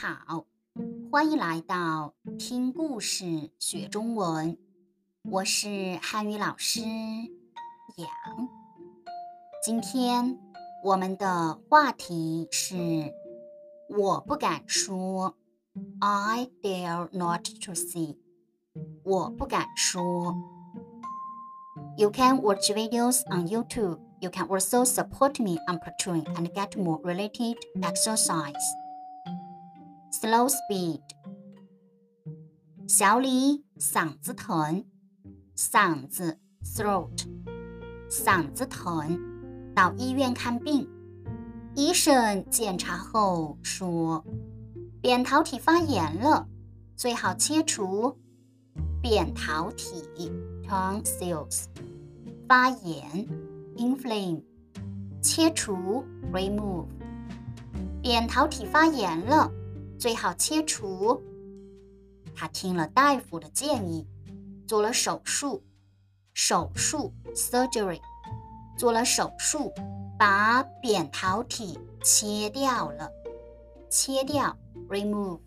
好，欢迎来到听故事学中文。我是汉语老师杨。今天我们的话题是我不敢说，I dare not to say。我不敢说。You can watch videos on YouTube. You can also support me on Patreon and get more related exercise. Slow speed. 小李嗓子疼，嗓子 throat，嗓子疼，到医院看病。医生检查后说，扁桃体发炎了，最好切除。扁桃体 tonsils 发炎 inflame 切除 remove 扁桃体发炎了，最好切除。他听了大夫的建议，做了手术。手术 surgery 做了手术，把扁桃体切掉了。切掉 remove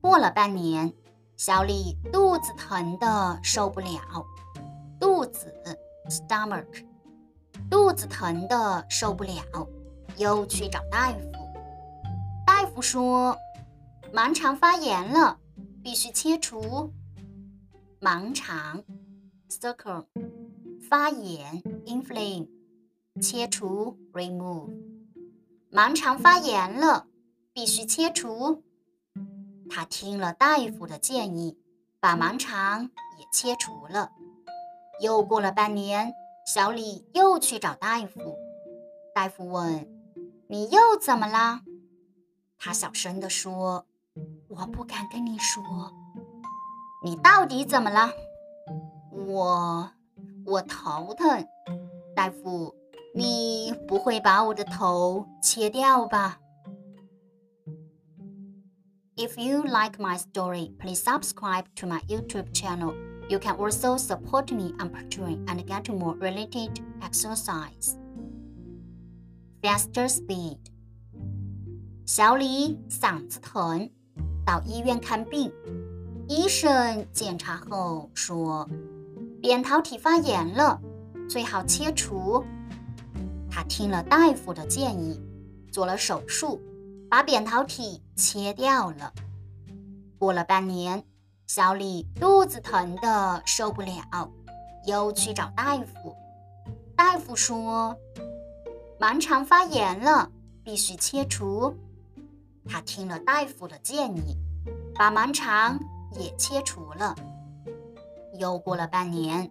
过了半年。小李肚子疼的受不了，肚子 stomach，肚子疼的受不了，又去找大夫。说盲肠发炎了，必须切除。盲肠 circle 发炎 inflame 切除 remove 盲肠发炎了，必须切除。他听了大夫的建议，把盲肠也切除了。又过了半年，小李又去找大夫。大夫问：“你又怎么了？”他小声地说：“我不敢跟你说。”“你到底怎么了？”“我……我头疼。”“大夫，你不会把我的头切掉吧？” If you like my story, please subscribe to my YouTube channel. You can also support me on Patreon and get more related exercise. Faster speed. 小李嗓子疼，到医院看病。医生检查后说，扁桃体发炎了，最好切除。他听了大夫的建议，做了手术。把扁桃体切掉了。过了半年，小李肚子疼的受不了，又去找大夫。大夫说盲肠发炎了，必须切除。他听了大夫的建议，把盲肠也切除了。又过了半年，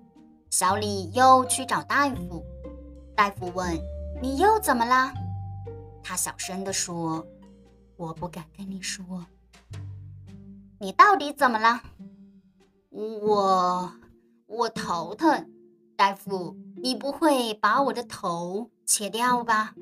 小李又去找大夫。大夫问：“你又怎么了？”他小声地说。我不敢跟你说，你到底怎么了？我我头疼，大夫，你不会把我的头切掉吧？